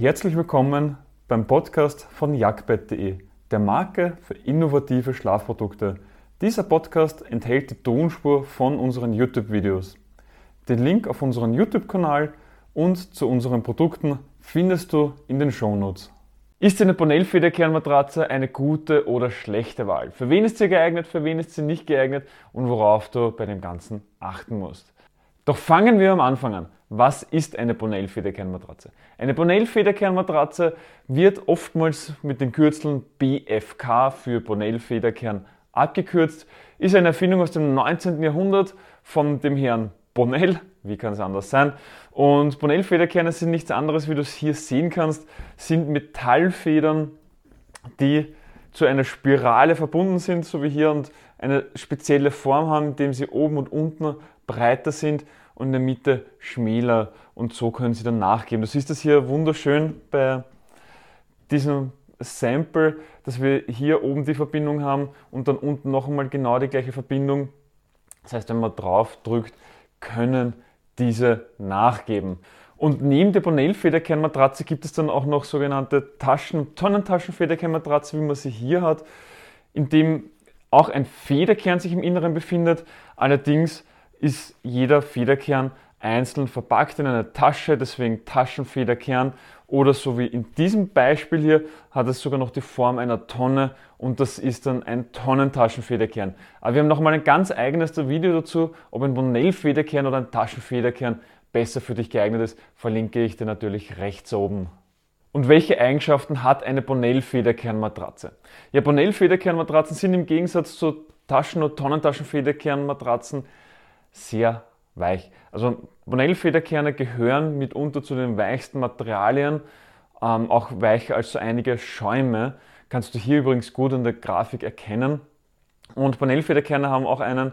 Herzlich willkommen beim Podcast von jagdbett.de, der Marke für innovative Schlafprodukte. Dieser Podcast enthält die Tonspur von unseren YouTube-Videos. Den Link auf unseren YouTube-Kanal und zu unseren Produkten findest du in den Shownotes. Ist eine Bonell-Federkernmatratze eine gute oder schlechte Wahl? Für wen ist sie geeignet, für wen ist sie nicht geeignet und worauf du bei dem Ganzen achten musst? Doch fangen wir am Anfang an. Was ist eine Bonell-Federkernmatratze? Eine Bonell-Federkernmatratze wird oftmals mit den Kürzeln BFK für Bonell-Federkern abgekürzt, ist eine Erfindung aus dem 19. Jahrhundert von dem Herrn Bonnell, wie kann es anders sein? Und Bonnell-Federkerne sind nichts anderes, wie du es hier sehen kannst, sind Metallfedern, die zu einer Spirale verbunden sind, so wie hier, und eine spezielle Form haben, indem sie oben und unten breiter sind und in der Mitte schmäler. Und so können sie dann nachgeben. Du siehst das hier wunderschön bei diesem Sample, dass wir hier oben die Verbindung haben und dann unten noch einmal genau die gleiche Verbindung. Das heißt, wenn man drauf drückt, können diese nachgeben. Und neben der Bonell-Federkernmatratze gibt es dann auch noch sogenannte Taschen, Tonnentaschen-Federkernmatratze, wie man sie hier hat, in dem auch ein Federkern sich im Inneren befindet. Allerdings ist jeder Federkern einzeln verpackt in einer Tasche, deswegen Taschenfederkern oder so wie in diesem Beispiel hier hat es sogar noch die Form einer Tonne und das ist dann ein Tonnentaschenfederkern. Aber wir haben nochmal ein ganz eigenes Video dazu, ob ein Bonell-Federkern oder ein Taschenfederkern besser für dich geeignet ist, verlinke ich dir natürlich rechts oben. Und welche Eigenschaften hat eine Bonell-Federkernmatratze? Ja, Bonell-Federkernmatratzen sind im Gegensatz zu Taschen- und Tonnentaschenfederkernmatratzen sehr weich. Also Bonell-Federkerne gehören mitunter zu den weichsten Materialien, ähm, auch weicher als so einige Schäume. Kannst du hier übrigens gut in der Grafik erkennen. Und Bonell-Federkerne haben auch einen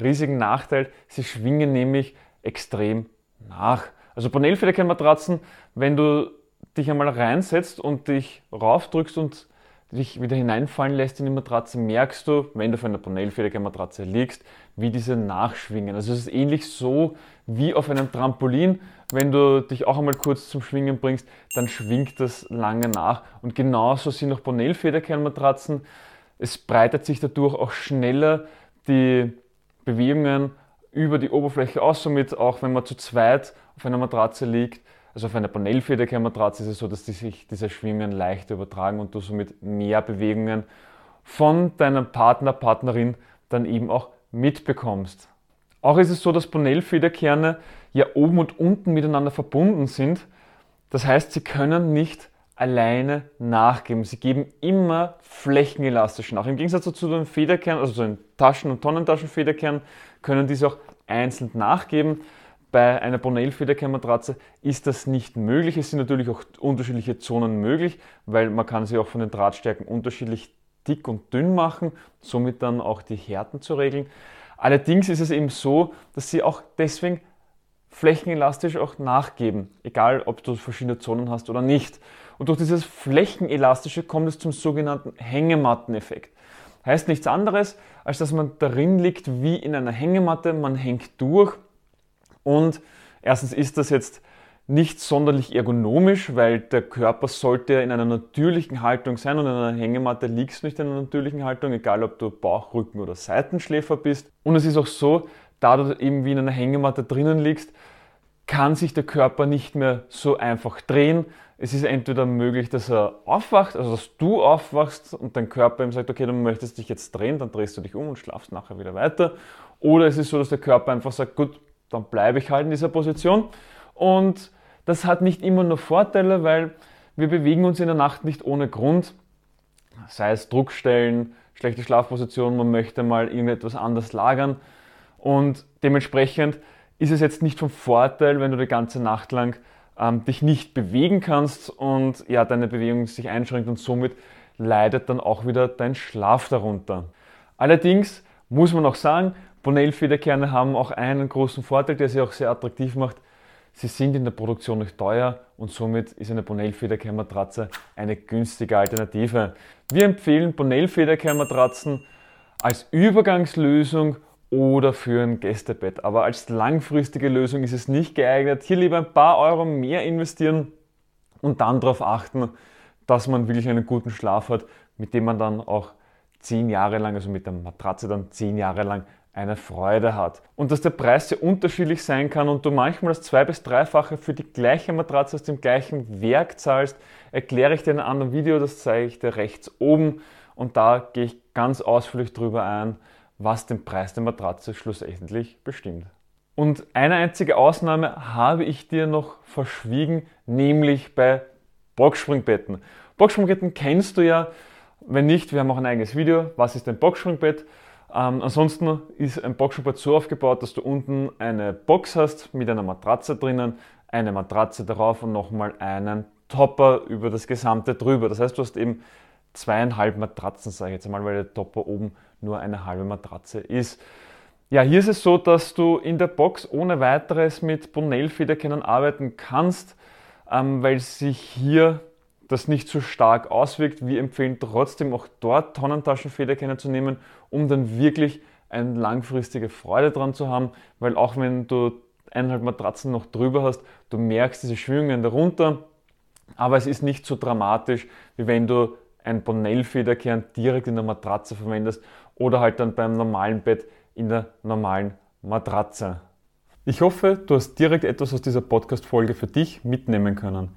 riesigen Nachteil, sie schwingen nämlich extrem nach. Also Bonell-Federkernmatratzen, wenn du dich einmal reinsetzt und dich raufdrückst und dich wieder hineinfallen lässt in die Matratze, merkst du, wenn du auf einer Bonell-Federkern-Matratze liegst, wie diese nachschwingen. Also es ist ähnlich so wie auf einem Trampolin. Wenn du dich auch einmal kurz zum Schwingen bringst, dann schwingt das lange nach. Und genauso sind auch Bonell-Federkern-Matratzen. Es breitet sich dadurch auch schneller die Bewegungen über die Oberfläche aus. Somit auch wenn man zu zweit auf einer Matratze liegt, also auf einer Panelfederkernmatratze ist es so, dass die sich diese Schwingungen leichter übertragen und du somit mehr Bewegungen von deinem Partner, Partnerin dann eben auch mitbekommst. Auch ist es so, dass Bonell-Federkerne ja oben und unten miteinander verbunden sind. Das heißt, sie können nicht alleine nachgeben. Sie geben immer flächenelastisch nach. Im Gegensatz zu den Federkernen, also zu den Taschen- und Tonnentaschenfederkernen, können diese auch einzeln nachgeben. Bei einer Bonell-Federkernmatratze ist das nicht möglich. Es sind natürlich auch unterschiedliche Zonen möglich, weil man kann sie auch von den Drahtstärken unterschiedlich dick und dünn machen, somit dann auch die Härten zu regeln. Allerdings ist es eben so, dass sie auch deswegen flächenelastisch auch nachgeben, egal ob du verschiedene Zonen hast oder nicht. Und durch dieses Flächenelastische kommt es zum sogenannten Hängematteneffekt. Heißt nichts anderes, als dass man darin liegt wie in einer Hängematte, man hängt durch und erstens ist das jetzt nicht sonderlich ergonomisch, weil der Körper sollte in einer natürlichen Haltung sein und in einer Hängematte liegst du nicht in einer natürlichen Haltung, egal ob du Bauch, Rücken oder Seitenschläfer bist. Und es ist auch so, da du eben wie in einer Hängematte drinnen liegst, kann sich der Körper nicht mehr so einfach drehen. Es ist entweder möglich, dass er aufwacht, also dass du aufwachst und dein Körper ihm sagt, okay, du möchtest dich jetzt drehen, dann drehst du dich um und schlafst nachher wieder weiter. Oder es ist so, dass der Körper einfach sagt, gut, dann bleibe ich halt in dieser Position. Und das hat nicht immer nur Vorteile, weil wir bewegen uns in der Nacht nicht ohne Grund. Sei es Druckstellen, schlechte Schlafposition, man möchte mal irgendetwas anders lagern. Und dementsprechend ist es jetzt nicht von Vorteil, wenn du die ganze Nacht lang ähm, dich nicht bewegen kannst und ja, deine Bewegung sich einschränkt und somit leidet dann auch wieder dein Schlaf darunter. Allerdings muss man auch sagen, Bonell-Federkerne haben auch einen großen Vorteil, der sie auch sehr attraktiv macht. Sie sind in der Produktion nicht teuer und somit ist eine Bonell-Federkernmatratze eine günstige Alternative. Wir empfehlen Bonell-Federkernmatratzen als Übergangslösung oder für ein Gästebett. Aber als langfristige Lösung ist es nicht geeignet. Hier lieber ein paar Euro mehr investieren und dann darauf achten, dass man wirklich einen guten Schlaf hat, mit dem man dann auch zehn Jahre lang, also mit der Matratze dann zehn Jahre lang eine Freude hat. Und dass der Preis sehr unterschiedlich sein kann und du manchmal das zwei- bis dreifache für die gleiche Matratze aus dem gleichen Werk zahlst, erkläre ich dir in einem anderen Video, das zeige ich dir rechts oben und da gehe ich ganz ausführlich drüber ein, was den Preis der Matratze schlussendlich bestimmt. Und eine einzige Ausnahme habe ich dir noch verschwiegen, nämlich bei Boxspringbetten. Boxspringbetten kennst du ja. Wenn nicht, wir haben auch ein eigenes Video. Was ist ein Boxspringbett? Ähm, ansonsten ist ein Boxspringbett so aufgebaut, dass du unten eine Box hast mit einer Matratze drinnen, eine Matratze darauf und nochmal einen Topper über das gesamte drüber. Das heißt, du hast eben zweieinhalb Matratzen, sage ich jetzt einmal, weil der Topper oben nur eine halbe Matratze ist. Ja, hier ist es so, dass du in der Box ohne weiteres mit Bonell-Federkennern arbeiten kannst, ähm, weil sich hier das nicht so stark auswirkt. Wir empfehlen trotzdem auch dort Tonnentaschenfederkenner zu nehmen, um dann wirklich eine langfristige Freude dran zu haben, weil auch wenn du eineinhalb Matratzen noch drüber hast, du merkst diese Schwingungen darunter, aber es ist nicht so dramatisch, wie wenn du ein Bonell-Federkern direkt in der Matratze verwendest oder halt dann beim normalen Bett in der normalen Matratze. Ich hoffe, du hast direkt etwas aus dieser Podcast-Folge für dich mitnehmen können.